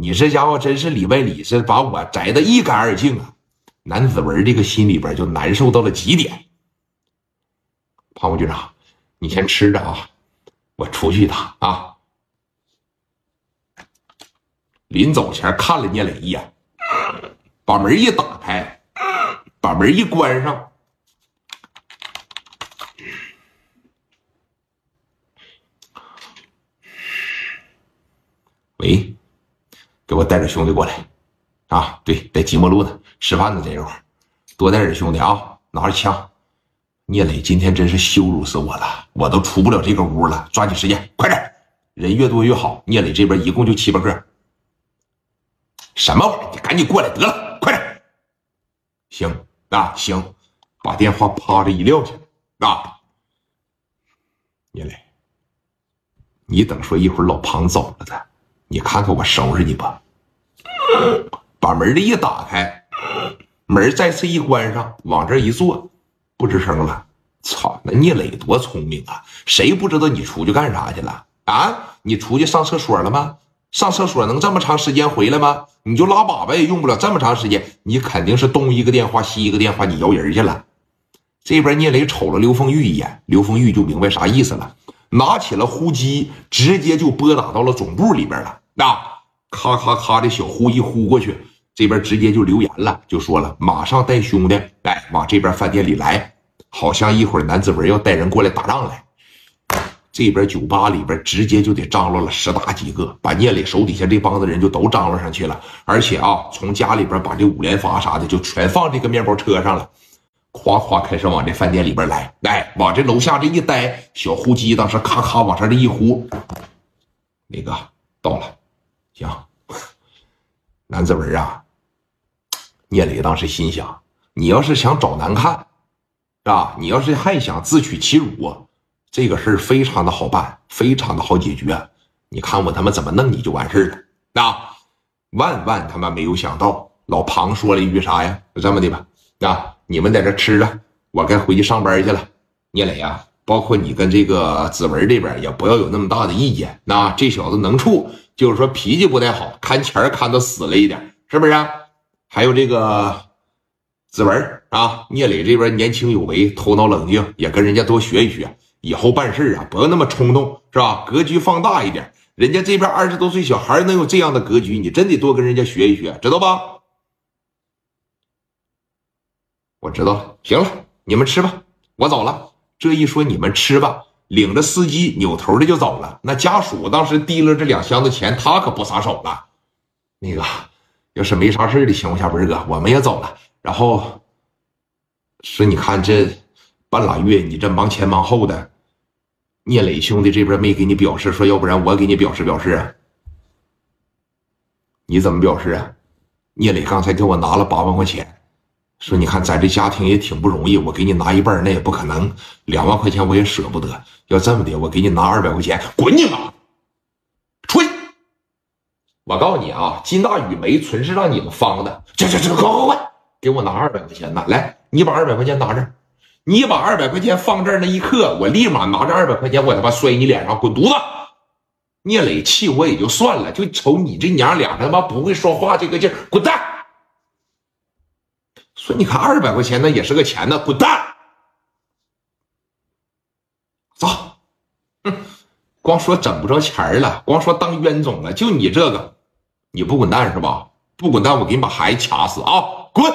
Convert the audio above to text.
你这家伙真是里外里是把我摘得一干二净啊！南子文这个心里边就难受到了极点。庞副局长，你先吃着啊，我出去一趟啊。临走前看了聂磊一眼，把门一打开，把门一关上。喂，给我带点兄弟过来啊！对，在即墨路呢，吃饭呢，这一会儿多带点兄弟啊，拿着枪。聂磊今天真是羞辱死我了，我都出不了这个屋了。抓紧时间，快点，人越多越好。聂磊这边一共就七八个，什么玩意儿？你赶紧过来得了，快点。行啊，行，把电话啪着一撂下啊。聂磊，你等说一会儿老庞走了的。你看看我收拾你吧！把门的一打开，门再次一关上，往这一坐，不吱声了。操，那聂磊多聪明啊！谁不知道你出去干啥去了啊？你出去上厕所了吗？上厕所能这么长时间回来吗？你就拉粑粑也用不了这么长时间。你肯定是东一个电话西一个电话，你摇人去了。这边聂磊瞅了刘凤玉一眼，刘凤玉就明白啥意思了。拿起了呼机，直接就拨打到了总部里边了。那咔咔咔的小呼一呼过去，这边直接就留言了，就说了马上带兄弟哎往这边饭店里来，好像一会儿南子文要带人过来打仗来。这边酒吧里边直接就得张罗了十大几个，把聂磊手底下这帮子人就都张罗上去了，而且啊，从家里边把这五连发啥的就全放这个面包车上了。夸夸开始往这饭店里边来，来往这楼下这一待，小呼机当时咔咔往上这一呼，那个到了，行。南子文啊，聂磊当时心想：你要是想找难看，是吧？你要是还想自取其辱，这个事儿非常的好办，非常的好解决。你看我他妈怎么弄你就完事儿了啊！万万他妈没有想到，老庞说了一句啥呀？就这么的吧，啊。你们在这吃着，我该回去上班去了。聂磊呀，包括你跟这个子文这边也不要有那么大的意见。那这小子能处，就是说脾气不太好，看钱看的死了一点，是不是？还有这个子文啊，聂磊这边年轻有为，头脑冷静，也跟人家多学一学。以后办事啊，不要那么冲动，是吧？格局放大一点。人家这边二十多岁小孩能有这样的格局，你真得多跟人家学一学，知道吧？我知道了，行了，你们吃吧，我走了。这一说，你们吃吧，领着司机扭头的就走了。那家属当时提了这两箱子钱，他可不撒手了。那个，要是没啥事的情况下，文哥，我们也走了。然后说，你看这半拉月，你这忙前忙后的，聂磊兄弟这边没给你表示，说要不然我给你表示表示啊？你怎么表示啊？聂磊刚才给我拿了八万块钱。说，你看咱这家庭也挺不容易，我给你拿一半那也不可能。两万块钱我也舍不得。要这么的，我给你拿二百块钱，滚你妈！出去！我告诉你啊，金大宇没存是让你们方的。这这这，快快快，给我拿二百块钱呐！来，你把二百块钱拿这儿。你把二百块钱放这儿那一刻，我立马拿着二百块钱，我他妈摔你脸上，滚犊子！聂磊气我也就算了，就瞅你这娘俩他妈不会说话这个劲，滚蛋！说你看二百块钱那也是个钱呢，滚蛋！走，哼，光说整不着钱了，光说当冤种了，就你这个，你不滚蛋是吧？不滚蛋，我给你把孩子掐死啊！滚！